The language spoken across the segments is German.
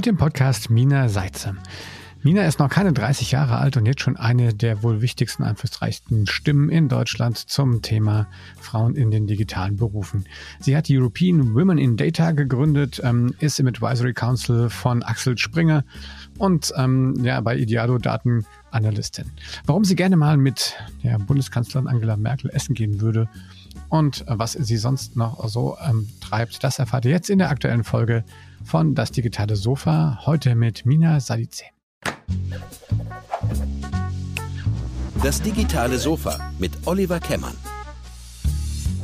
Heute im Podcast Mina Seitze. Mina ist noch keine 30 Jahre alt und jetzt schon eine der wohl wichtigsten, einflussreichsten Stimmen in Deutschland zum Thema Frauen in den digitalen Berufen. Sie hat die European Women in Data gegründet, ähm, ist im Advisory Council von Axel Springer und ähm, ja, bei Idealo Datenanalystin. Warum sie gerne mal mit der Bundeskanzlerin Angela Merkel essen gehen würde und äh, was sie sonst noch so ähm, treibt, das erfahrt ihr jetzt in der aktuellen Folge von Das digitale Sofa, heute mit Mina Sadice. Das digitale Sofa mit Oliver Kemmern.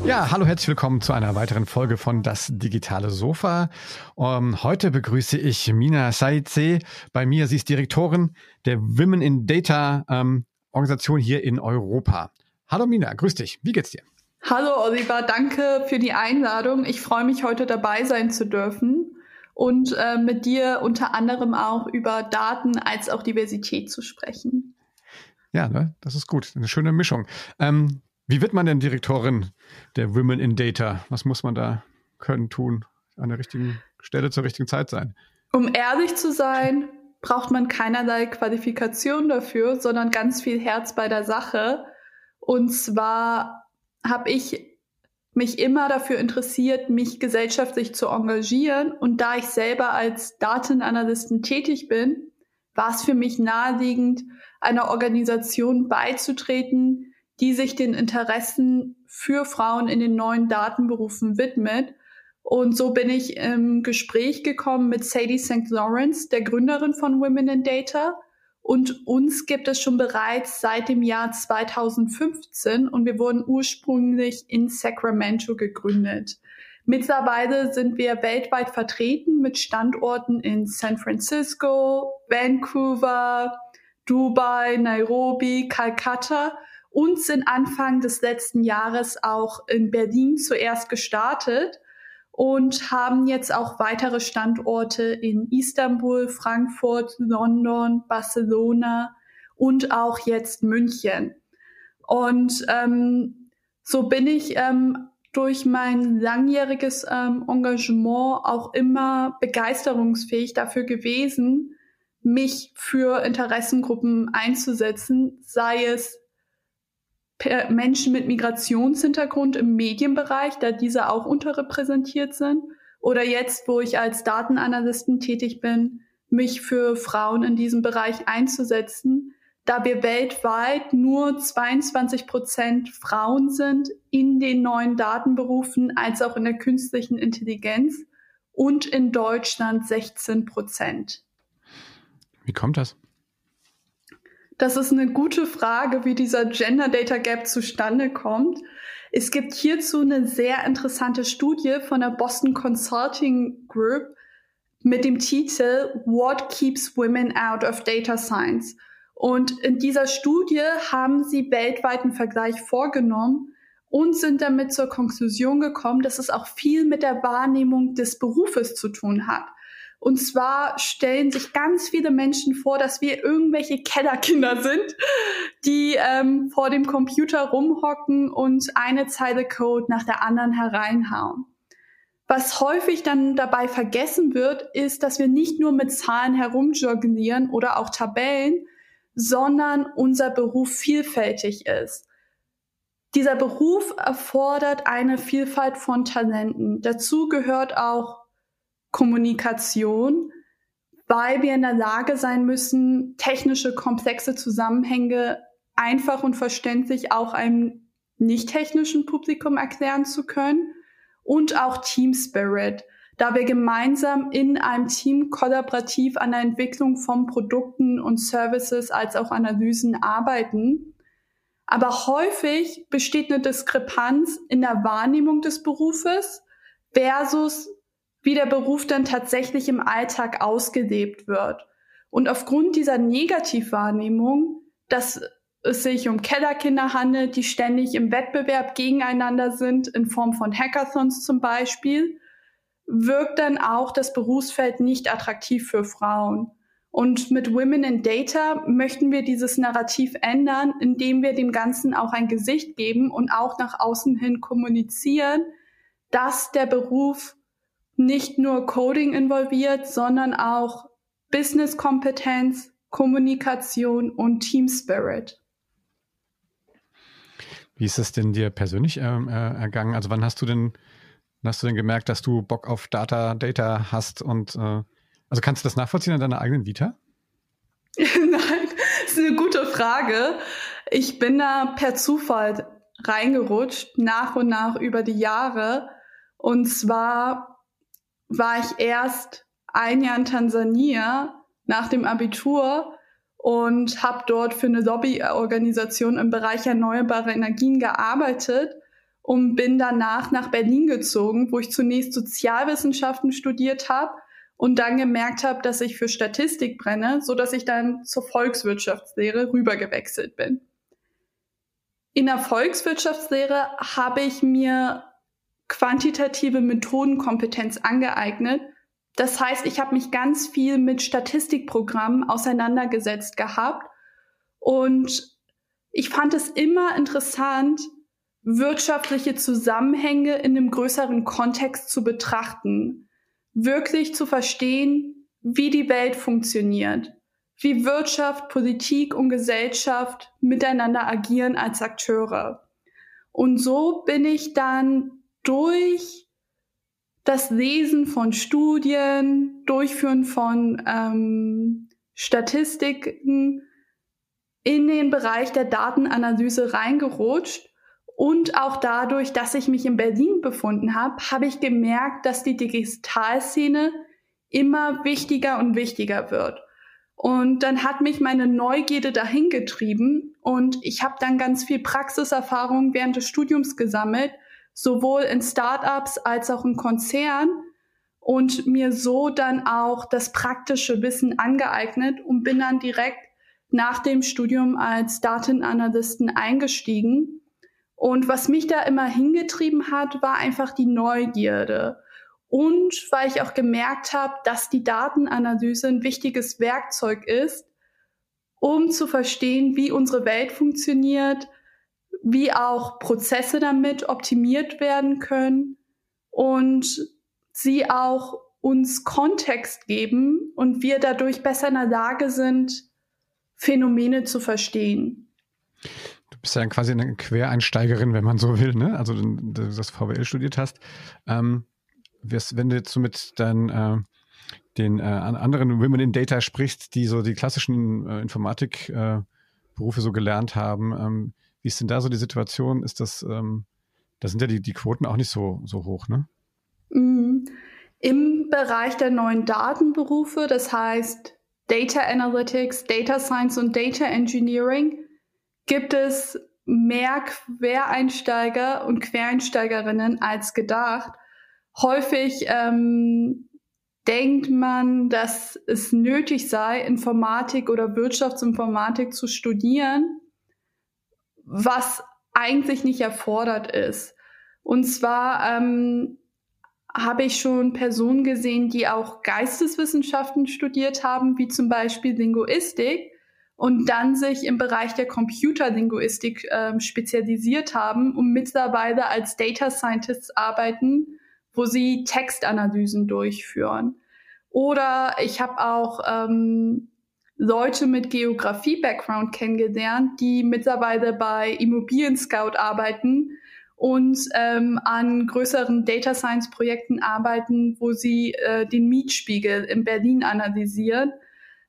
Ja, hallo, herzlich willkommen zu einer weiteren Folge von Das digitale Sofa. Um, ähm, heute begrüße ich Mina Saize. Bei mir, sie ist Direktorin der Women in Data ähm, Organisation hier in Europa. Hallo Mina, grüß dich. Wie geht's dir? Hallo Oliver, danke für die Einladung. Ich freue mich heute dabei sein zu dürfen und äh, mit dir unter anderem auch über Daten als auch Diversität zu sprechen. Ja, ne? das ist gut. Eine schöne Mischung. Ähm, wie wird man denn Direktorin der Women in Data? Was muss man da können, tun? An der richtigen Stelle zur richtigen Zeit sein? Um ehrlich zu sein, braucht man keinerlei Qualifikation dafür, sondern ganz viel Herz bei der Sache. Und zwar habe ich mich immer dafür interessiert, mich gesellschaftlich zu engagieren. Und da ich selber als Datenanalystin tätig bin, war es für mich naheliegend, einer Organisation beizutreten, die sich den Interessen für Frauen in den neuen Datenberufen widmet. Und so bin ich im Gespräch gekommen mit Sadie St. Lawrence, der Gründerin von Women in Data, und uns gibt es schon bereits seit dem Jahr 2015 und wir wurden ursprünglich in Sacramento gegründet. Mittlerweile sind wir weltweit vertreten mit Standorten in San Francisco, Vancouver, Dubai, Nairobi, Calcutta und sind Anfang des letzten Jahres auch in Berlin zuerst gestartet und haben jetzt auch weitere Standorte in Istanbul, Frankfurt, London, Barcelona und auch jetzt München. Und ähm, so bin ich ähm, durch mein langjähriges ähm, Engagement auch immer begeisterungsfähig dafür gewesen, mich für Interessengruppen einzusetzen, sei es Menschen mit Migrationshintergrund im Medienbereich, da diese auch unterrepräsentiert sind. Oder jetzt, wo ich als Datenanalystin tätig bin, mich für Frauen in diesem Bereich einzusetzen, da wir weltweit nur 22 Prozent Frauen sind in den neuen Datenberufen als auch in der künstlichen Intelligenz und in Deutschland 16 Prozent. Wie kommt das? Das ist eine gute Frage, wie dieser Gender Data Gap zustande kommt. Es gibt hierzu eine sehr interessante Studie von der Boston Consulting Group mit dem Titel What Keeps Women Out of Data Science? Und in dieser Studie haben sie weltweiten Vergleich vorgenommen und sind damit zur Konklusion gekommen, dass es auch viel mit der Wahrnehmung des Berufes zu tun hat. Und zwar stellen sich ganz viele Menschen vor, dass wir irgendwelche Kellerkinder sind, die ähm, vor dem Computer rumhocken und eine Zeile Code nach der anderen hereinhauen. Was häufig dann dabei vergessen wird, ist, dass wir nicht nur mit Zahlen herumjonglieren oder auch Tabellen, sondern unser Beruf vielfältig ist. Dieser Beruf erfordert eine Vielfalt von Talenten. Dazu gehört auch Kommunikation, weil wir in der Lage sein müssen, technische, komplexe Zusammenhänge einfach und verständlich auch einem nicht technischen Publikum erklären zu können und auch Team Spirit, da wir gemeinsam in einem Team kollaborativ an der Entwicklung von Produkten und Services als auch Analysen arbeiten. Aber häufig besteht eine Diskrepanz in der Wahrnehmung des Berufes versus wie der Beruf dann tatsächlich im Alltag ausgelebt wird. Und aufgrund dieser Negativwahrnehmung, dass es sich um Kellerkinder handelt, die ständig im Wettbewerb gegeneinander sind, in Form von Hackathons zum Beispiel, wirkt dann auch das Berufsfeld nicht attraktiv für Frauen. Und mit Women in Data möchten wir dieses Narrativ ändern, indem wir dem Ganzen auch ein Gesicht geben und auch nach außen hin kommunizieren, dass der Beruf nicht nur Coding involviert, sondern auch Business-Kompetenz, Kommunikation und Team Spirit. Wie ist es denn dir persönlich ähm, äh, ergangen? Also wann hast du denn, hast du denn gemerkt, dass du Bock auf Data, Data hast und äh, also kannst du das nachvollziehen in deiner eigenen Vita? Nein, das ist eine gute Frage. Ich bin da per Zufall reingerutscht, nach und nach über die Jahre. Und zwar war ich erst ein Jahr in Tansania nach dem Abitur und habe dort für eine Lobbyorganisation im Bereich erneuerbare Energien gearbeitet und bin danach nach Berlin gezogen, wo ich zunächst Sozialwissenschaften studiert habe und dann gemerkt habe, dass ich für Statistik brenne, so dass ich dann zur Volkswirtschaftslehre rübergewechselt bin. In der Volkswirtschaftslehre habe ich mir quantitative Methodenkompetenz angeeignet. Das heißt, ich habe mich ganz viel mit Statistikprogrammen auseinandergesetzt gehabt und ich fand es immer interessant, wirtschaftliche Zusammenhänge in einem größeren Kontext zu betrachten wirklich zu verstehen, wie die Welt funktioniert, wie Wirtschaft, Politik und Gesellschaft miteinander agieren als Akteure. Und so bin ich dann durch das Lesen von Studien, Durchführen von ähm, Statistiken in den Bereich der Datenanalyse reingerutscht und auch dadurch, dass ich mich in Berlin befunden habe, habe ich gemerkt, dass die Digitalszene immer wichtiger und wichtiger wird. Und dann hat mich meine Neugierde dahin getrieben und ich habe dann ganz viel Praxiserfahrung während des Studiums gesammelt, sowohl in Startups als auch in Konzernen und mir so dann auch das praktische Wissen angeeignet und bin dann direkt nach dem Studium als Datenanalysten eingestiegen und was mich da immer hingetrieben hat, war einfach die Neugierde. Und weil ich auch gemerkt habe, dass die Datenanalyse ein wichtiges Werkzeug ist, um zu verstehen, wie unsere Welt funktioniert, wie auch Prozesse damit optimiert werden können und sie auch uns Kontext geben und wir dadurch besser in der Lage sind, Phänomene zu verstehen bist ja quasi eine Quereinsteigerin, wenn man so will, ne? Also du das VWL studiert hast. Ähm, wenn du jetzt so mit deinen äh, den äh, anderen Women in Data sprichst, die so die klassischen äh, Informatikberufe äh, so gelernt haben, ähm, wie ist denn da so die Situation? Ist das, ähm, da sind ja die, die Quoten auch nicht so, so hoch, ne? Mhm. Im Bereich der neuen Datenberufe, das heißt Data Analytics, Data Science und Data Engineering, gibt es mehr Quereinsteiger und Quereinsteigerinnen als gedacht. Häufig ähm, denkt man, dass es nötig sei, Informatik oder Wirtschaftsinformatik zu studieren, was eigentlich nicht erfordert ist. Und zwar ähm, habe ich schon Personen gesehen, die auch Geisteswissenschaften studiert haben, wie zum Beispiel Linguistik, und dann sich im Bereich der Computerlinguistik äh, spezialisiert haben und mittlerweile als Data Scientists arbeiten, wo sie Textanalysen durchführen. Oder ich habe auch ähm, Leute mit Geografie-Background kennengelernt, die mittlerweile bei Immobilien Scout arbeiten und ähm, an größeren Data Science Projekten arbeiten, wo sie äh, den Mietspiegel in Berlin analysieren.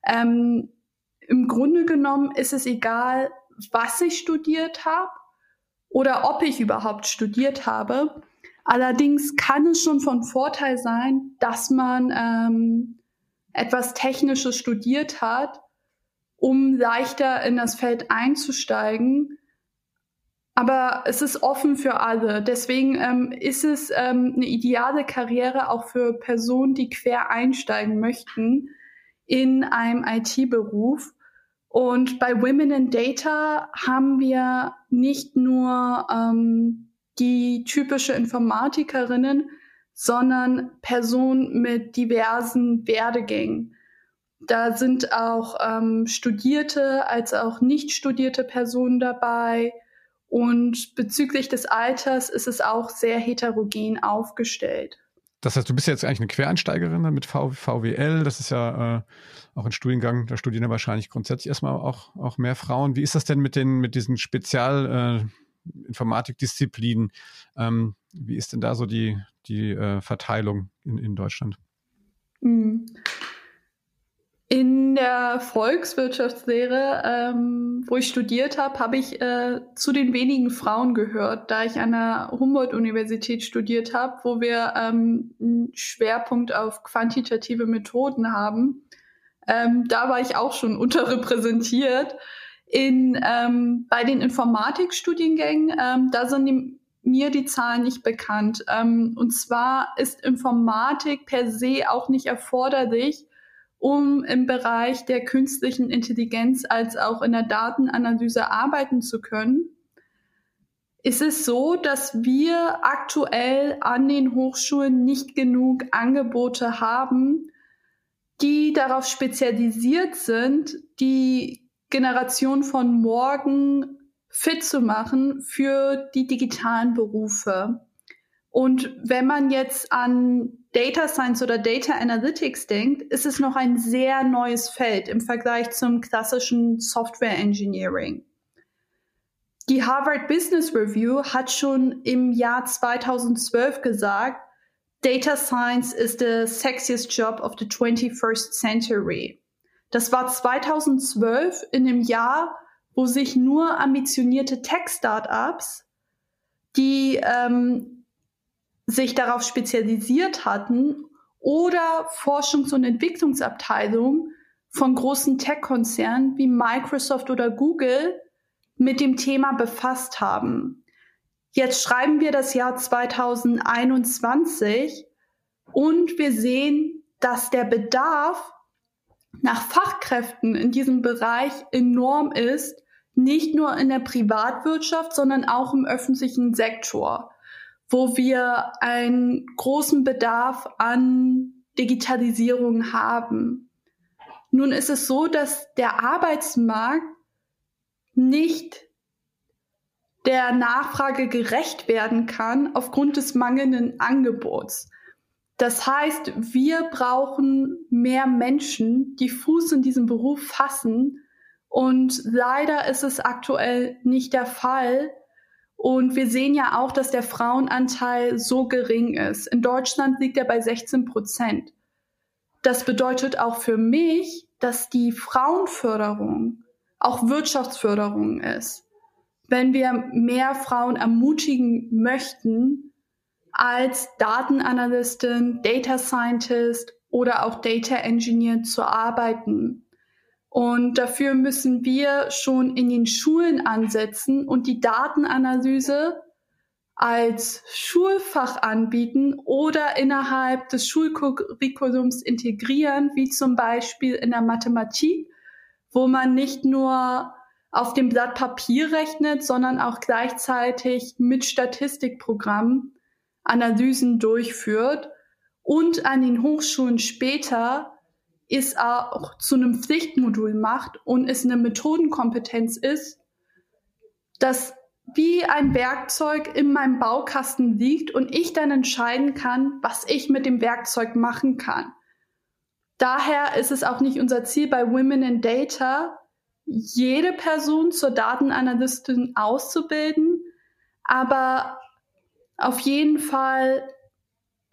Ähm, im Grunde genommen ist es egal, was ich studiert habe oder ob ich überhaupt studiert habe. Allerdings kann es schon von Vorteil sein, dass man ähm, etwas Technisches studiert hat, um leichter in das Feld einzusteigen. Aber es ist offen für alle. Deswegen ähm, ist es ähm, eine ideale Karriere auch für Personen, die quer einsteigen möchten in einem IT-Beruf. Und bei Women in Data haben wir nicht nur ähm, die typische Informatikerinnen, sondern Personen mit diversen Werdegängen. Da sind auch ähm, studierte als auch nicht studierte Personen dabei. Und bezüglich des Alters ist es auch sehr heterogen aufgestellt. das heißt, du bist jetzt eigentlich eine Quereinsteigerin mit VWL. Das ist ja äh, auch ein Studiengang, da studieren ja wahrscheinlich grundsätzlich erstmal auch, auch mehr Frauen. Wie ist das denn mit den, mit diesen Spezial, äh. Ähm, wie ist denn da so die, die äh, Verteilung in, in Deutschland? Hm. In der Volkswirtschaftslehre, ähm, wo ich studiert habe, habe ich äh, zu den wenigen Frauen gehört, da ich an der Humboldt-Universität studiert habe, wo wir ähm, einen Schwerpunkt auf quantitative Methoden haben. Ähm, da war ich auch schon unterrepräsentiert. In, ähm, bei den Informatikstudiengängen, ähm, da sind die, mir die Zahlen nicht bekannt. Ähm, und zwar ist Informatik per se auch nicht erforderlich, um im Bereich der künstlichen Intelligenz als auch in der Datenanalyse arbeiten zu können. Es ist so, dass wir aktuell an den Hochschulen nicht genug Angebote haben, die darauf spezialisiert sind, die Generation von morgen fit zu machen für die digitalen Berufe. Und wenn man jetzt an Data Science oder Data Analytics denkt, ist es noch ein sehr neues Feld im Vergleich zum klassischen Software Engineering. Die Harvard Business Review hat schon im Jahr 2012 gesagt, Data Science is the sexiest job of the 21st century. Das war 2012 in einem Jahr, wo sich nur ambitionierte Tech-Startups, die ähm, sich darauf spezialisiert hatten, oder Forschungs- und Entwicklungsabteilungen von großen Tech-Konzernen wie Microsoft oder Google mit dem Thema befasst haben. Jetzt schreiben wir das Jahr 2021 und wir sehen, dass der Bedarf nach Fachkräften in diesem Bereich enorm ist, nicht nur in der Privatwirtschaft, sondern auch im öffentlichen Sektor, wo wir einen großen Bedarf an Digitalisierung haben. Nun ist es so, dass der Arbeitsmarkt nicht der Nachfrage gerecht werden kann aufgrund des mangelnden Angebots. Das heißt, wir brauchen mehr Menschen, die Fuß in diesem Beruf fassen. Und leider ist es aktuell nicht der Fall. Und wir sehen ja auch, dass der Frauenanteil so gering ist. In Deutschland liegt er bei 16 Prozent. Das bedeutet auch für mich, dass die Frauenförderung auch Wirtschaftsförderung ist. Wenn wir mehr Frauen ermutigen möchten, als Datenanalystin, Data Scientist oder auch Data Engineer zu arbeiten. Und dafür müssen wir schon in den Schulen ansetzen und die Datenanalyse als Schulfach anbieten oder innerhalb des Schulcurriculums integrieren, wie zum Beispiel in der Mathematik, wo man nicht nur auf dem Blatt Papier rechnet, sondern auch gleichzeitig mit Statistikprogrammen Analysen durchführt und an den Hochschulen später es auch zu einem Pflichtmodul macht und es eine Methodenkompetenz ist, das wie ein Werkzeug in meinem Baukasten liegt und ich dann entscheiden kann, was ich mit dem Werkzeug machen kann. Daher ist es auch nicht unser Ziel bei Women in Data, jede Person zur Datenanalystin auszubilden, aber auf jeden Fall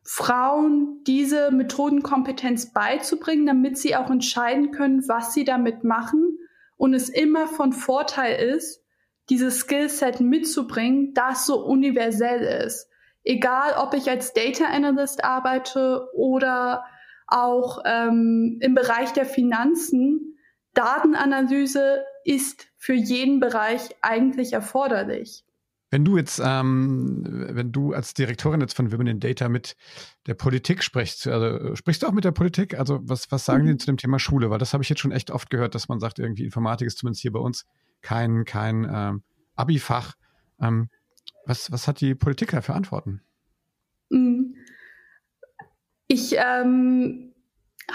Frauen diese Methodenkompetenz beizubringen, damit sie auch entscheiden können, was sie damit machen und es immer von Vorteil ist, dieses Skillset mitzubringen, das so universell ist. Egal, ob ich als Data Analyst arbeite oder auch ähm, im Bereich der Finanzen, Datenanalyse ist für jeden Bereich eigentlich erforderlich. Wenn du jetzt, ähm, wenn du als Direktorin jetzt von Women in Data mit der Politik sprichst, also sprichst du auch mit der Politik? Also was, was sagen mhm. die zu dem Thema Schule? Weil das habe ich jetzt schon echt oft gehört, dass man sagt, irgendwie Informatik ist zumindest hier bei uns kein, kein ähm, Abi-Fach. Ähm, was, was hat die Politik da für Antworten? Mhm. Ich ähm,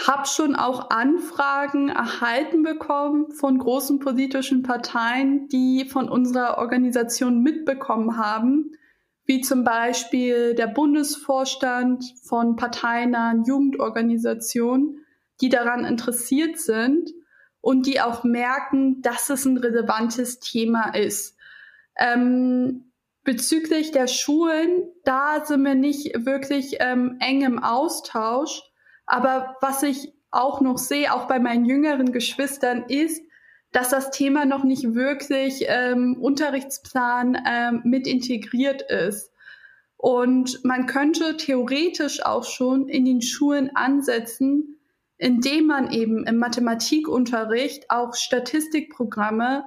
habe schon auch Anfragen erhalten bekommen von großen politischen Parteien, die von unserer Organisation mitbekommen haben, wie zum Beispiel der Bundesvorstand von parteinahen Jugendorganisationen, die daran interessiert sind und die auch merken, dass es ein relevantes Thema ist. Ähm, bezüglich der Schulen, da sind wir nicht wirklich ähm, eng im Austausch. Aber was ich auch noch sehe, auch bei meinen jüngeren Geschwistern, ist, dass das Thema noch nicht wirklich ähm, Unterrichtsplan ähm, mit integriert ist. Und man könnte theoretisch auch schon in den Schulen ansetzen, indem man eben im Mathematikunterricht auch Statistikprogramme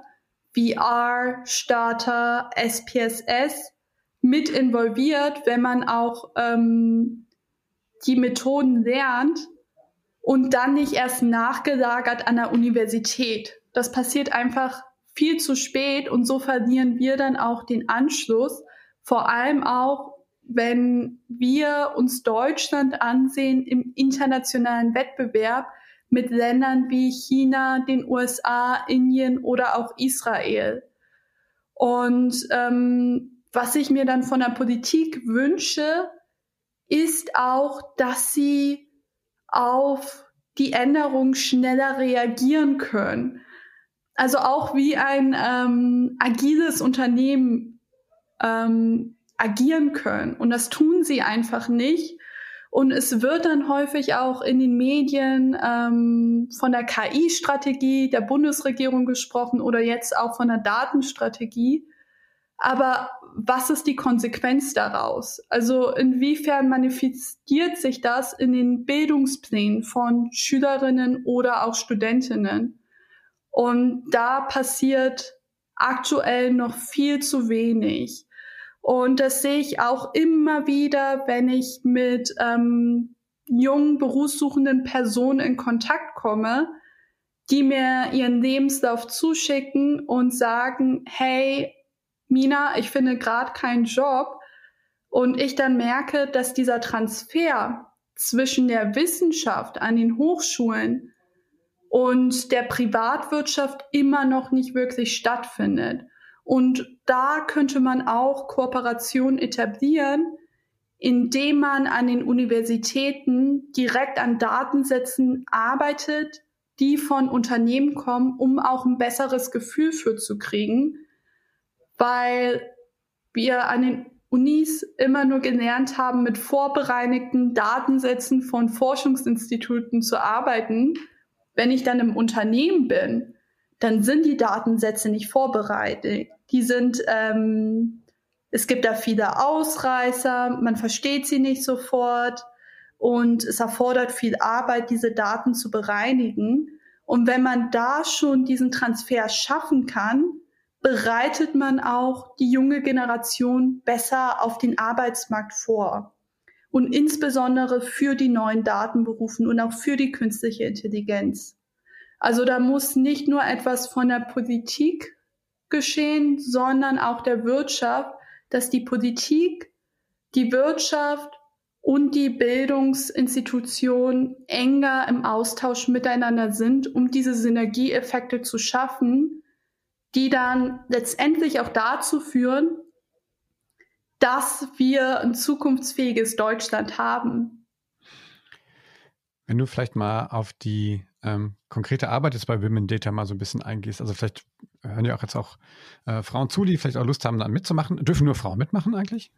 wie R, Starter, SPSS mit involviert, wenn man auch ähm, die Methoden lernt und dann nicht erst nachgelagert an der Universität. Das passiert einfach viel zu spät und so verlieren wir dann auch den Anschluss, vor allem auch, wenn wir uns Deutschland ansehen im internationalen Wettbewerb mit Ländern wie China, den USA, Indien oder auch Israel. Und ähm, was ich mir dann von der Politik wünsche, ist auch, dass sie auf die Änderung schneller reagieren können. Also auch wie ein ähm, agiles Unternehmen ähm, agieren können. Und das tun sie einfach nicht. Und es wird dann häufig auch in den Medien ähm, von der KI-Strategie der Bundesregierung gesprochen oder jetzt auch von der Datenstrategie. Aber was ist die Konsequenz daraus? Also inwiefern manifestiert sich das in den Bildungsplänen von Schülerinnen oder auch Studentinnen? Und da passiert aktuell noch viel zu wenig. Und das sehe ich auch immer wieder, wenn ich mit ähm, jungen berufssuchenden Personen in Kontakt komme, die mir ihren Lebenslauf zuschicken und sagen, hey, Mina, ich finde gerade keinen Job. Und ich dann merke, dass dieser Transfer zwischen der Wissenschaft an den Hochschulen und der Privatwirtschaft immer noch nicht wirklich stattfindet. Und da könnte man auch Kooperation etablieren, indem man an den Universitäten direkt an Datensätzen arbeitet, die von Unternehmen kommen, um auch ein besseres Gefühl für zu kriegen, weil wir an den Unis immer nur gelernt haben, mit vorbereinigten Datensätzen von Forschungsinstituten zu arbeiten. Wenn ich dann im Unternehmen bin, dann sind die Datensätze nicht vorbereitet. Die sind, ähm, es gibt da viele Ausreißer, man versteht sie nicht sofort und es erfordert viel Arbeit, diese Daten zu bereinigen. Und wenn man da schon diesen Transfer schaffen kann, bereitet man auch die junge Generation besser auf den Arbeitsmarkt vor. Und insbesondere für die neuen Datenberufen und auch für die künstliche Intelligenz. Also da muss nicht nur etwas von der Politik geschehen, sondern auch der Wirtschaft, dass die Politik, die Wirtschaft und die Bildungsinstitutionen enger im Austausch miteinander sind, um diese Synergieeffekte zu schaffen, die dann letztendlich auch dazu führen, dass wir ein zukunftsfähiges Deutschland haben. Wenn du vielleicht mal auf die ähm, konkrete Arbeit jetzt bei Women Data mal so ein bisschen eingehst. Also vielleicht hören ja auch jetzt auch äh, Frauen zu, die vielleicht auch Lust haben, da mitzumachen. Dürfen nur Frauen mitmachen eigentlich?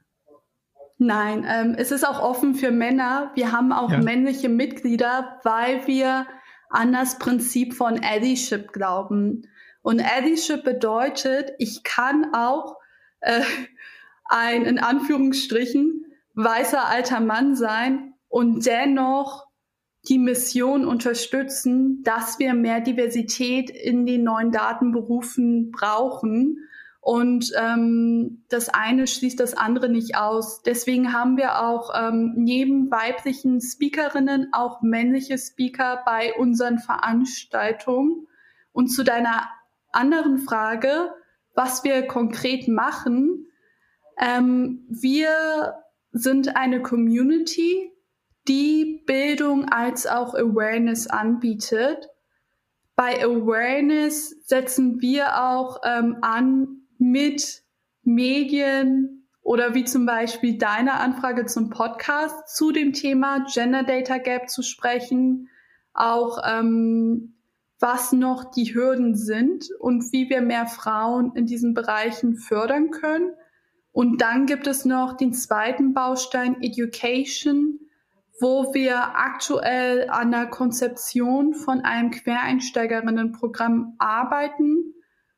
Nein, ähm, es ist auch offen für Männer. Wir haben auch ja. männliche Mitglieder, weil wir an das Prinzip von Allyship glauben. Und Allyship bedeutet, ich kann auch äh, ein in Anführungsstrichen weißer alter Mann sein und dennoch die Mission unterstützen, dass wir mehr Diversität in den neuen Datenberufen brauchen. Und ähm, das eine schließt das andere nicht aus. Deswegen haben wir auch ähm, neben weiblichen Speakerinnen auch männliche Speaker bei unseren Veranstaltungen. Und zu deiner anderen Frage, was wir konkret machen, ähm, wir sind eine Community, die Bildung als auch Awareness anbietet. Bei Awareness setzen wir auch ähm, an mit Medien oder wie zum Beispiel deine Anfrage zum Podcast zu dem Thema Gender Data Gap zu sprechen, auch ähm, was noch die Hürden sind und wie wir mehr Frauen in diesen Bereichen fördern können. Und dann gibt es noch den zweiten Baustein Education, wo wir aktuell an der Konzeption von einem Quereinsteigerinnenprogramm arbeiten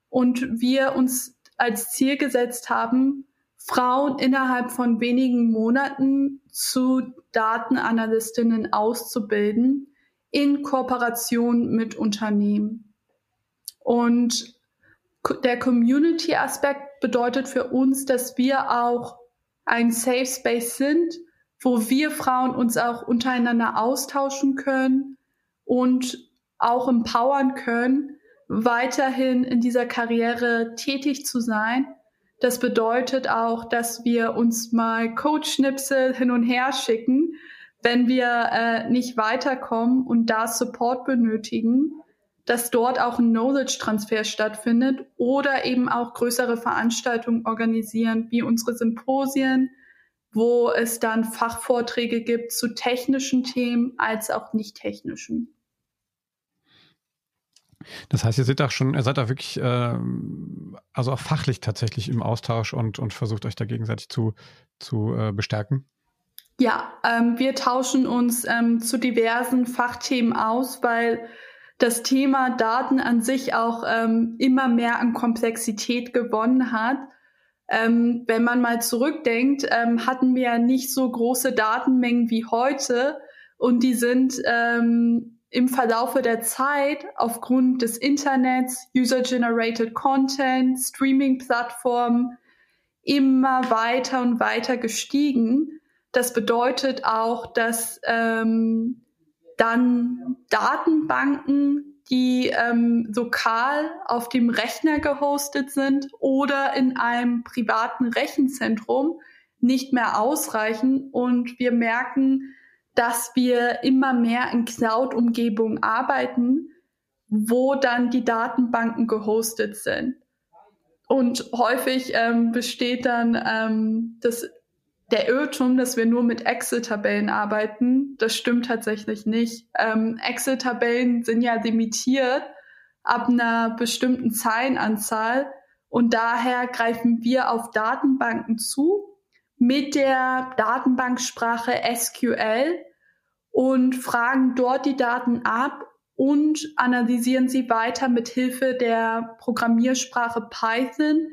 und wir uns als Ziel gesetzt haben, Frauen innerhalb von wenigen Monaten zu Datenanalystinnen auszubilden in Kooperation mit Unternehmen. Und der Community-Aspekt bedeutet für uns, dass wir auch ein Safe Space sind, wo wir Frauen uns auch untereinander austauschen können und auch empowern können, weiterhin in dieser Karriere tätig zu sein. Das bedeutet auch, dass wir uns mal Coach-Schnipsel hin und her schicken, wenn wir äh, nicht weiterkommen und da Support benötigen, dass dort auch ein Knowledge-Transfer stattfindet oder eben auch größere Veranstaltungen organisieren, wie unsere Symposien, wo es dann Fachvorträge gibt zu technischen Themen als auch nicht technischen. Das heißt, ihr seid auch schon, ihr seid da wirklich, äh, also auch fachlich tatsächlich im Austausch und, und versucht euch da gegenseitig zu, zu äh, bestärken? Ja, ähm, wir tauschen uns ähm, zu diversen Fachthemen aus, weil das Thema Daten an sich auch ähm, immer mehr an Komplexität gewonnen hat. Ähm, wenn man mal zurückdenkt, ähm, hatten wir nicht so große Datenmengen wie heute und die sind ähm, im Verlaufe der Zeit aufgrund des Internets, User-Generated Content, Streaming-Plattformen immer weiter und weiter gestiegen. Das bedeutet auch, dass ähm, dann Datenbanken, die ähm, lokal auf dem Rechner gehostet sind oder in einem privaten Rechenzentrum, nicht mehr ausreichen. Und wir merken, dass wir immer mehr in Cloud-Umgebungen arbeiten, wo dann die Datenbanken gehostet sind. Und häufig ähm, besteht dann ähm, das der Irrtum, dass wir nur mit Excel-Tabellen arbeiten, das stimmt tatsächlich nicht. Ähm, Excel-Tabellen sind ja limitiert ab einer bestimmten Zeilenanzahl und daher greifen wir auf Datenbanken zu mit der Datenbanksprache SQL und fragen dort die Daten ab und analysieren sie weiter mit Hilfe der Programmiersprache Python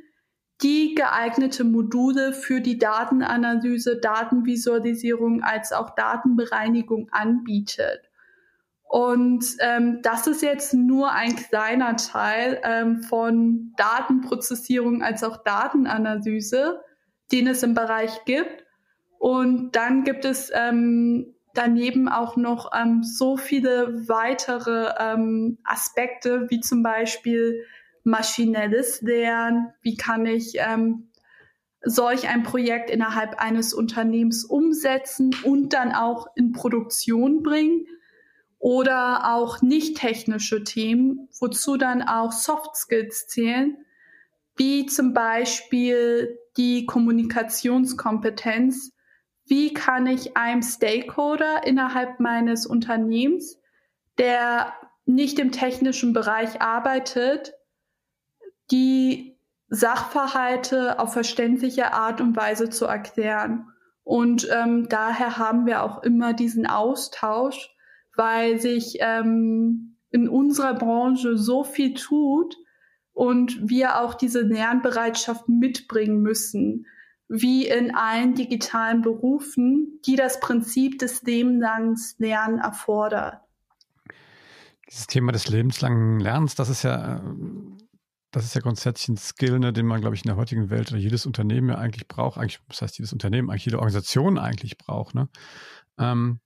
die geeignete Module für die Datenanalyse, Datenvisualisierung als auch Datenbereinigung anbietet. Und ähm, das ist jetzt nur ein kleiner Teil ähm, von Datenprozessierung als auch Datenanalyse, den es im Bereich gibt. Und dann gibt es ähm, daneben auch noch ähm, so viele weitere ähm, Aspekte, wie zum Beispiel maschinelles Lernen, wie kann ich ähm, solch ein Projekt innerhalb eines Unternehmens umsetzen und dann auch in Produktion bringen? Oder auch nicht technische Themen, wozu dann auch Soft Skills zählen, wie zum Beispiel die Kommunikationskompetenz. Wie kann ich einem Stakeholder innerhalb meines Unternehmens, der nicht im technischen Bereich arbeitet, die Sachverhalte auf verständliche Art und Weise zu erklären. Und ähm, daher haben wir auch immer diesen Austausch, weil sich ähm, in unserer Branche so viel tut und wir auch diese Lernbereitschaft mitbringen müssen, wie in allen digitalen Berufen, die das Prinzip des lebenslangen Lernen erfordert. Dieses Thema des lebenslangen Lernens, das ist ja das ist ja grundsätzlich ein Skill, ne, den man, glaube ich, in der heutigen Welt oder jedes Unternehmen ja eigentlich braucht. Eigentlich, das heißt, jedes Unternehmen, eigentlich jede Organisation eigentlich braucht. Ne? Ähm,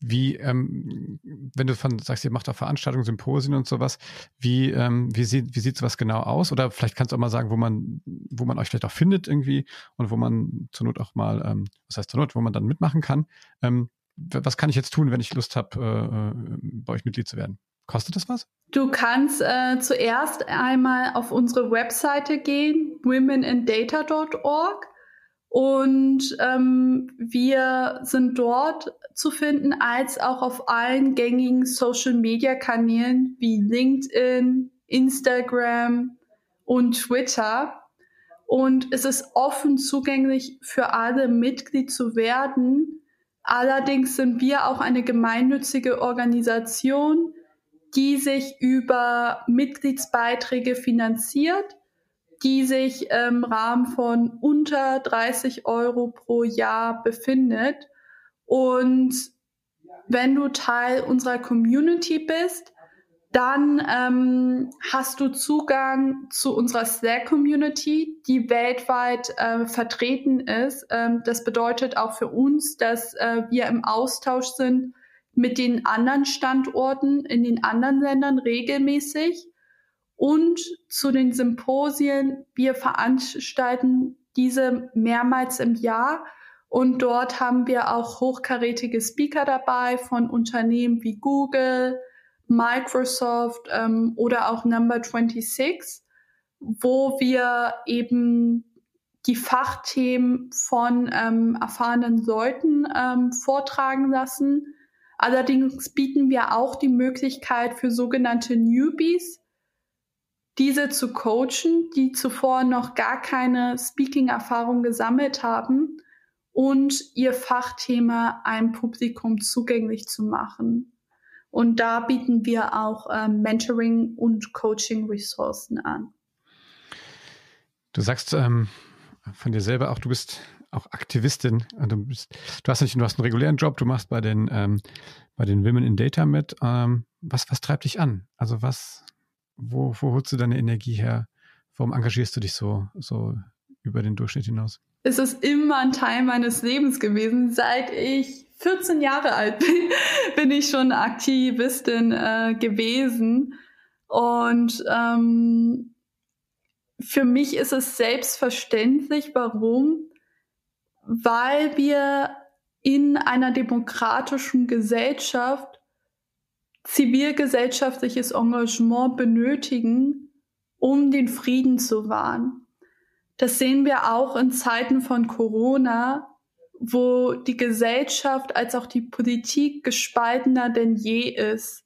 wie, ähm, wenn du von sagst, ihr macht auch Veranstaltungen, Symposien und sowas, wie, ähm, wie sieht, wie sieht sowas genau aus? Oder vielleicht kannst du auch mal sagen, wo man, wo man euch vielleicht auch findet irgendwie und wo man zur Not auch mal, ähm, was heißt zur Not, wo man dann mitmachen kann. Ähm, was kann ich jetzt tun, wenn ich Lust habe, äh, äh, bei euch Mitglied zu werden? Kostet das was? Du kannst äh, zuerst einmal auf unsere Webseite gehen, womenindata.org Und ähm, wir sind dort zu finden, als auch auf allen gängigen Social-Media-Kanälen wie LinkedIn, Instagram und Twitter. Und es ist offen zugänglich für alle Mitglied zu werden. Allerdings sind wir auch eine gemeinnützige Organisation, die sich über Mitgliedsbeiträge finanziert die sich im Rahmen von unter 30 Euro pro Jahr befindet. Und wenn du Teil unserer Community bist, dann ähm, hast du Zugang zu unserer Slack-Community, die weltweit äh, vertreten ist. Ähm, das bedeutet auch für uns, dass äh, wir im Austausch sind mit den anderen Standorten in den anderen Ländern regelmäßig und zu den Symposien. Wir veranstalten diese mehrmals im Jahr und dort haben wir auch hochkarätige Speaker dabei von Unternehmen wie Google, Microsoft ähm, oder auch Number 26, wo wir eben die Fachthemen von ähm, erfahrenen Leuten ähm, vortragen lassen. Allerdings bieten wir auch die Möglichkeit für sogenannte Newbies, diese zu coachen, die zuvor noch gar keine Speaking-Erfahrung gesammelt haben und ihr Fachthema einem Publikum zugänglich zu machen. Und da bieten wir auch ähm, Mentoring und Coaching-Ressourcen an. Du sagst ähm, von dir selber auch, du bist auch Aktivistin. Du, bist, du hast nicht, du hast einen regulären Job, du machst bei den ähm, bei den Women in Data mit. Ähm, was was treibt dich an? Also was wo, wo holst du deine Energie her? Warum engagierst du dich so, so über den Durchschnitt hinaus? Es ist immer ein Teil meines Lebens gewesen. Seit ich 14 Jahre alt bin, bin ich schon Aktivistin äh, gewesen. Und ähm, für mich ist es selbstverständlich. Warum? Weil wir in einer demokratischen Gesellschaft zivilgesellschaftliches Engagement benötigen, um den Frieden zu wahren. Das sehen wir auch in Zeiten von Corona, wo die Gesellschaft als auch die Politik gespaltener denn je ist.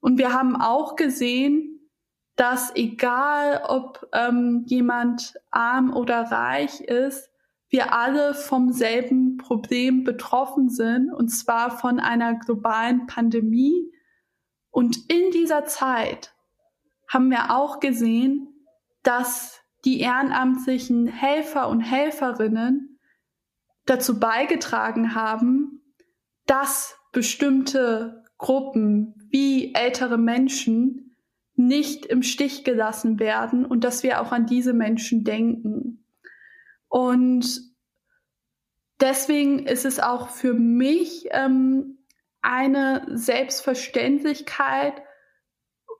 Und wir haben auch gesehen, dass egal ob ähm, jemand arm oder reich ist, wir alle vom selben Problem betroffen sind, und zwar von einer globalen Pandemie, und in dieser Zeit haben wir auch gesehen, dass die ehrenamtlichen Helfer und Helferinnen dazu beigetragen haben, dass bestimmte Gruppen wie ältere Menschen nicht im Stich gelassen werden und dass wir auch an diese Menschen denken. Und deswegen ist es auch für mich ähm, eine Selbstverständlichkeit,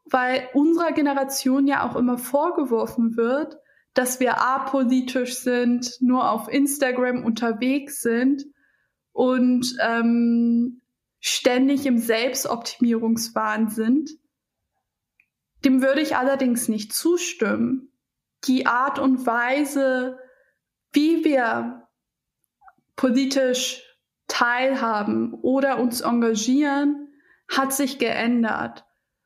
weil unserer Generation ja auch immer vorgeworfen wird, dass wir apolitisch sind, nur auf Instagram unterwegs sind und ähm, ständig im Selbstoptimierungswahn sind. Dem würde ich allerdings nicht zustimmen. Die Art und Weise, wie wir politisch teilhaben oder uns engagieren, hat sich geändert.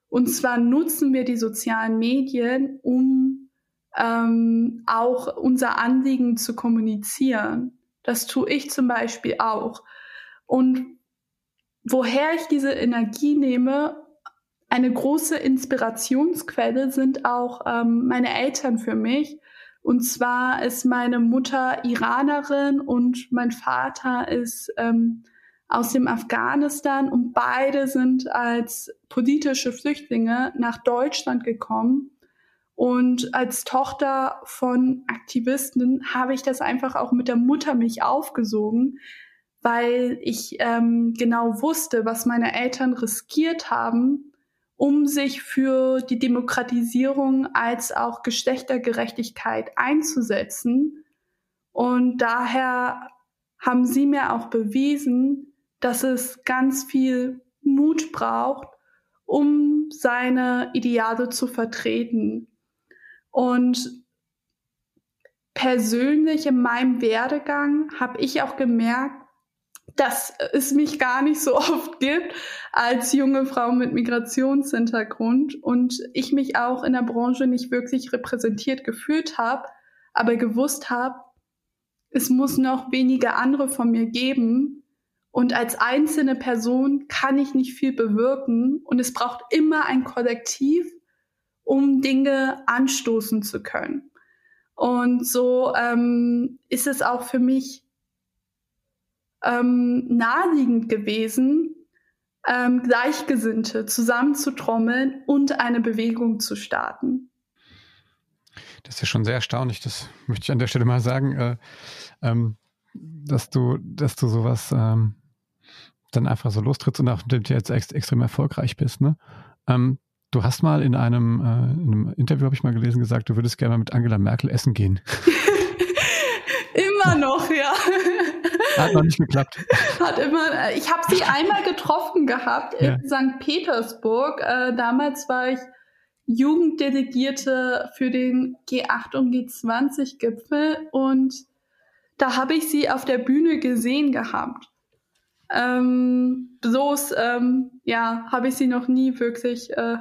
Und zwar nutzen wir die sozialen Medien, um ähm, auch unser Anliegen zu kommunizieren. Das tue ich zum Beispiel auch. Und woher ich diese Energie nehme, eine große Inspirationsquelle sind auch ähm, meine Eltern für mich, und zwar ist meine Mutter Iranerin und mein Vater ist ähm, aus dem Afghanistan und beide sind als politische Flüchtlinge nach Deutschland gekommen. Und als Tochter von Aktivisten habe ich das einfach auch mit der Mutter mich aufgesogen, weil ich ähm, genau wusste, was meine Eltern riskiert haben, um sich für die Demokratisierung als auch Geschlechtergerechtigkeit einzusetzen. Und daher haben sie mir auch bewiesen, dass es ganz viel Mut braucht, um seine Ideale zu vertreten. Und persönlich in meinem Werdegang habe ich auch gemerkt, dass es mich gar nicht so oft gibt als junge Frau mit Migrationshintergrund und ich mich auch in der Branche nicht wirklich repräsentiert gefühlt habe, aber gewusst habe, es muss noch wenige andere von mir geben und als einzelne Person kann ich nicht viel bewirken und es braucht immer ein Kollektiv, um Dinge anstoßen zu können. Und so ähm, ist es auch für mich ähm, naheliegend gewesen, ähm, Gleichgesinnte zusammenzutrommeln und eine Bewegung zu starten. Das ist ja schon sehr erstaunlich, das möchte ich an der Stelle mal sagen, äh, ähm, dass du, dass du sowas ähm, dann einfach so lostrittst und auch jetzt ex extrem erfolgreich bist. Ne? Ähm, du hast mal in einem, äh, in einem Interview, habe ich mal gelesen, gesagt, du würdest gerne mal mit Angela Merkel essen gehen. Immer noch, ja. Hat noch nicht geklappt. Hat immer, ich habe sie einmal getroffen gehabt in ja. St. Petersburg. Äh, damals war ich Jugenddelegierte für den G8 und G20-Gipfel und da habe ich sie auf der Bühne gesehen gehabt. Ähm, bloß, ähm, ja, habe ich sie noch nie wirklich äh,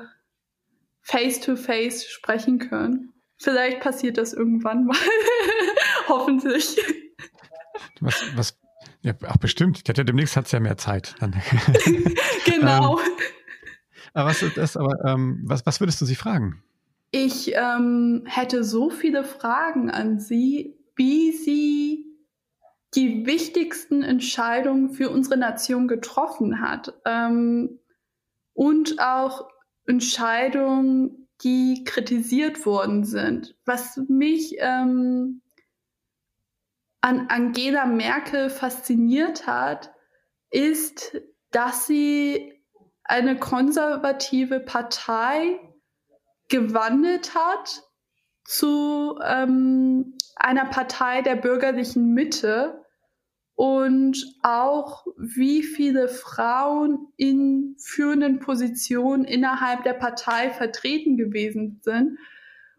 face to face sprechen können. Vielleicht passiert das irgendwann mal. Hoffentlich. Was, was, ja, ach, bestimmt. Ja, demnächst hat sie ja mehr Zeit. genau. ähm, aber was ist das, aber ähm, was, was würdest du sie fragen? Ich ähm, hätte so viele Fragen an sie, wie sie die wichtigsten Entscheidungen für unsere Nation getroffen hat. Ähm, und auch Entscheidungen, die kritisiert worden sind. Was mich ähm, an Angela Merkel fasziniert hat, ist, dass sie eine konservative Partei gewandelt hat zu ähm, einer Partei der bürgerlichen Mitte und auch wie viele Frauen in führenden Positionen innerhalb der Partei vertreten gewesen sind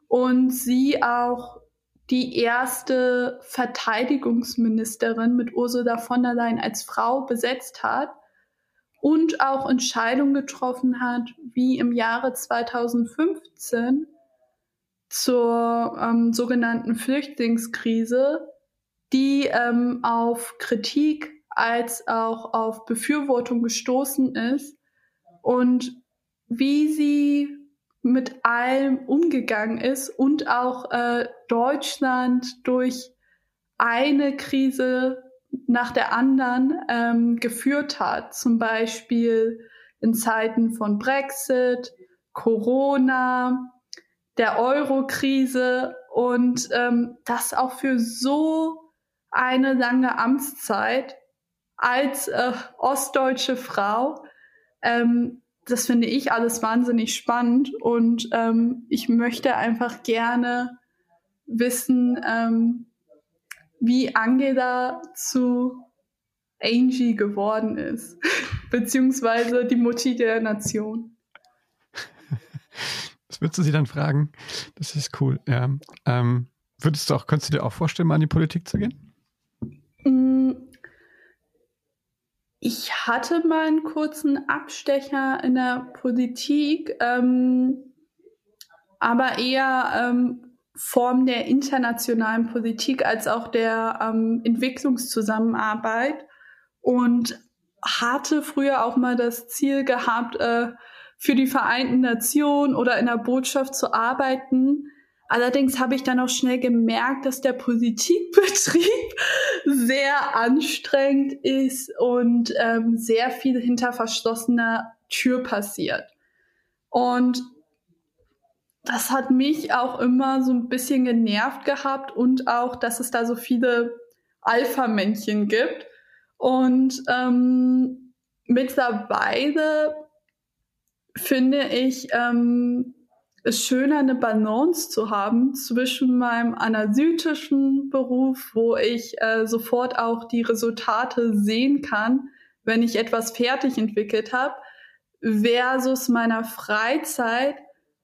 und sie auch die erste Verteidigungsministerin mit Ursula von der Leyen als Frau besetzt hat und auch Entscheidungen getroffen hat, wie im Jahre 2015 zur ähm, sogenannten Flüchtlingskrise die ähm, auf Kritik als auch auf Befürwortung gestoßen ist und wie sie mit allem umgegangen ist und auch äh, Deutschland durch eine Krise nach der anderen ähm, geführt hat. Zum Beispiel in Zeiten von Brexit, Corona, der Euro-Krise und ähm, das auch für so eine lange Amtszeit als äh, ostdeutsche Frau. Ähm, das finde ich alles wahnsinnig spannend und ähm, ich möchte einfach gerne wissen, ähm, wie Angela zu Angie geworden ist, beziehungsweise die Mutti der Nation. Das würdest du sie dann fragen? Das ist cool. Ja. Ähm, würdest du auch, könntest du dir auch vorstellen, mal in die Politik zu gehen? Ich hatte mal einen kurzen Abstecher in der Politik, ähm, aber eher ähm, Form der internationalen Politik als auch der ähm, Entwicklungszusammenarbeit und hatte früher auch mal das Ziel gehabt, äh, für die Vereinten Nationen oder in der Botschaft zu arbeiten. Allerdings habe ich dann auch schnell gemerkt, dass der Politikbetrieb sehr anstrengend ist und ähm, sehr viel hinter verschlossener Tür passiert. Und das hat mich auch immer so ein bisschen genervt gehabt und auch, dass es da so viele Alpha-Männchen gibt. Und ähm, mittlerweile finde ich, ähm, es schöner, eine Balance zu haben zwischen meinem analytischen Beruf, wo ich äh, sofort auch die Resultate sehen kann, wenn ich etwas fertig entwickelt habe, versus meiner Freizeit,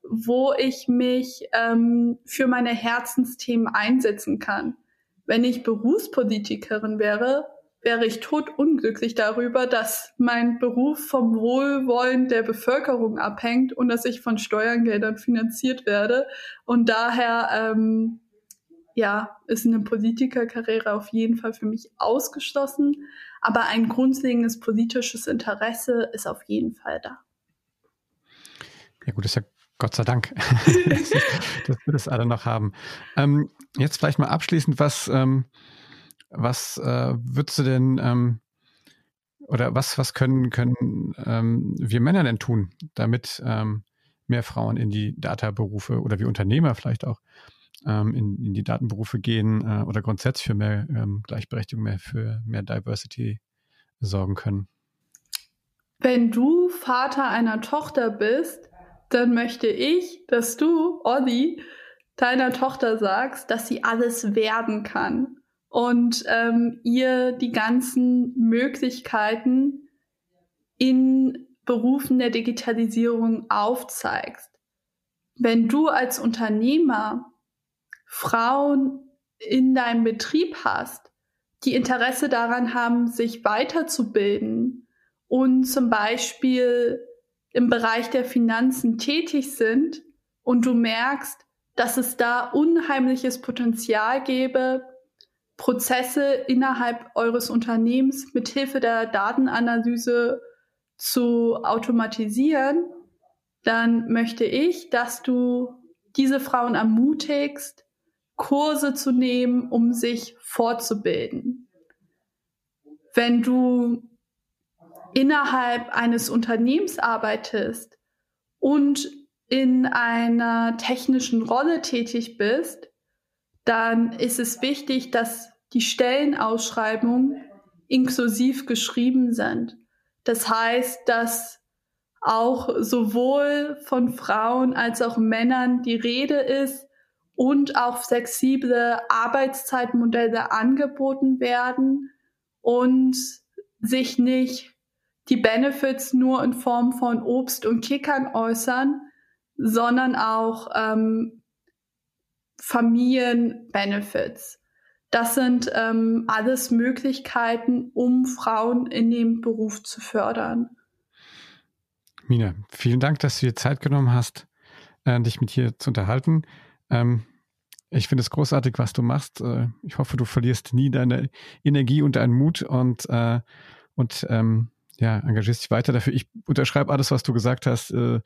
wo ich mich ähm, für meine Herzensthemen einsetzen kann. Wenn ich Berufspolitikerin wäre, wäre ich totunglücklich darüber, dass mein Beruf vom Wohlwollen der Bevölkerung abhängt und dass ich von Steuergeldern finanziert werde. Und daher, ähm, ja, ist eine Politikerkarriere auf jeden Fall für mich ausgeschlossen. Aber ein grundlegendes politisches Interesse ist auf jeden Fall da. Ja gut, das ist ja Gott sei Dank, dass wir das alle noch haben. Ähm, jetzt vielleicht mal abschließend, was, ähm, was äh, würdest du denn ähm, oder was, was können, können ähm, wir Männer denn tun, damit ähm, mehr Frauen in die Data-Berufe oder wie Unternehmer vielleicht auch ähm, in, in die Datenberufe gehen äh, oder grundsätzlich für mehr ähm, Gleichberechtigung, mehr für mehr Diversity sorgen können? Wenn du Vater einer Tochter bist, dann möchte ich, dass du, Olli, deiner Tochter sagst, dass sie alles werden kann und ähm, ihr die ganzen Möglichkeiten in Berufen der Digitalisierung aufzeigst. Wenn du als Unternehmer Frauen in deinem Betrieb hast, die Interesse daran haben, sich weiterzubilden und zum Beispiel im Bereich der Finanzen tätig sind und du merkst, dass es da unheimliches Potenzial gäbe, Prozesse innerhalb eures Unternehmens mit Hilfe der Datenanalyse zu automatisieren, dann möchte ich, dass du diese Frauen ermutigst, Kurse zu nehmen, um sich fortzubilden. Wenn du innerhalb eines Unternehmens arbeitest und in einer technischen Rolle tätig bist, dann ist es wichtig, dass die Stellenausschreibungen inklusiv geschrieben sind. Das heißt, dass auch sowohl von Frauen als auch Männern die Rede ist und auch flexible Arbeitszeitmodelle angeboten werden und sich nicht die Benefits nur in Form von Obst und Kickern äußern, sondern auch ähm, Familienbenefits. Das sind ähm, alles Möglichkeiten, um Frauen in dem Beruf zu fördern. Mina, vielen Dank, dass du dir Zeit genommen hast, äh, dich mit hier zu unterhalten. Ähm, ich finde es großartig, was du machst. Äh, ich hoffe, du verlierst nie deine Energie und deinen Mut und, äh, und ähm, ja, engagierst dich weiter dafür. Ich unterschreibe alles, was du gesagt hast. Äh,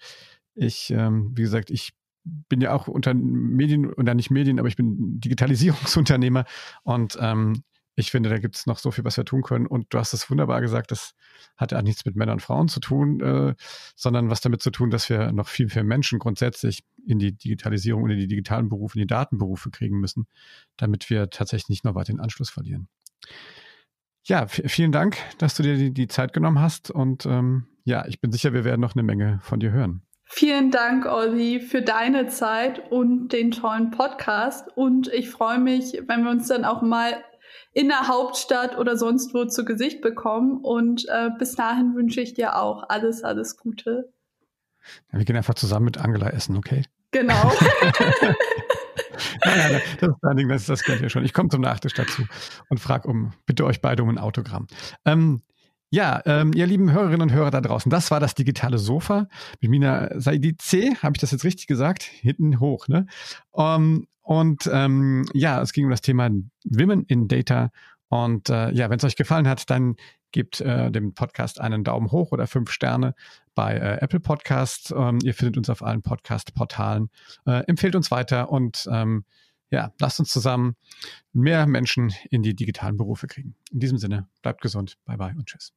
ich, ähm, wie gesagt, ich bin ja auch unter Medien, oder nicht Medien, aber ich bin Digitalisierungsunternehmer und ähm, ich finde, da gibt es noch so viel, was wir tun können. Und du hast es wunderbar gesagt, das hat ja nichts mit Männern und Frauen zu tun, äh, sondern was damit zu tun, dass wir noch viel, viel Menschen grundsätzlich in die Digitalisierung und in die digitalen Berufe, in die Datenberufe kriegen müssen, damit wir tatsächlich nicht noch weiter den Anschluss verlieren. Ja, vielen Dank, dass du dir die, die Zeit genommen hast. Und ähm, ja, ich bin sicher, wir werden noch eine Menge von dir hören. Vielen Dank, Olli, für deine Zeit und den tollen Podcast. Und ich freue mich, wenn wir uns dann auch mal in der Hauptstadt oder sonst wo zu Gesicht bekommen. Und äh, bis dahin wünsche ich dir auch alles, alles Gute. Ja, wir gehen einfach zusammen mit Angela essen, okay? Genau. nein, nein, das ist ein Ding, das, das könnt ihr schon. Ich komme zum Nachtisch dazu und frage um, bitte euch beide um ein Autogramm. Ähm, ja, ähm, ihr lieben Hörerinnen und Hörer da draußen, das war das digitale Sofa mit Mina Saidi C. Habe ich das jetzt richtig gesagt? Hinten hoch, ne? Um, ähm, und ähm, ja, es ging um das Thema Women in Data. Und äh, ja, wenn es euch gefallen hat, dann gebt äh, dem Podcast einen Daumen hoch oder fünf Sterne bei äh, Apple Podcast. Ähm, ihr findet uns auf allen Podcast-Portalen. Äh, empfehlt uns weiter und ähm, ja, lasst uns zusammen mehr Menschen in die digitalen Berufe kriegen. In diesem Sinne, bleibt gesund. Bye bye und tschüss.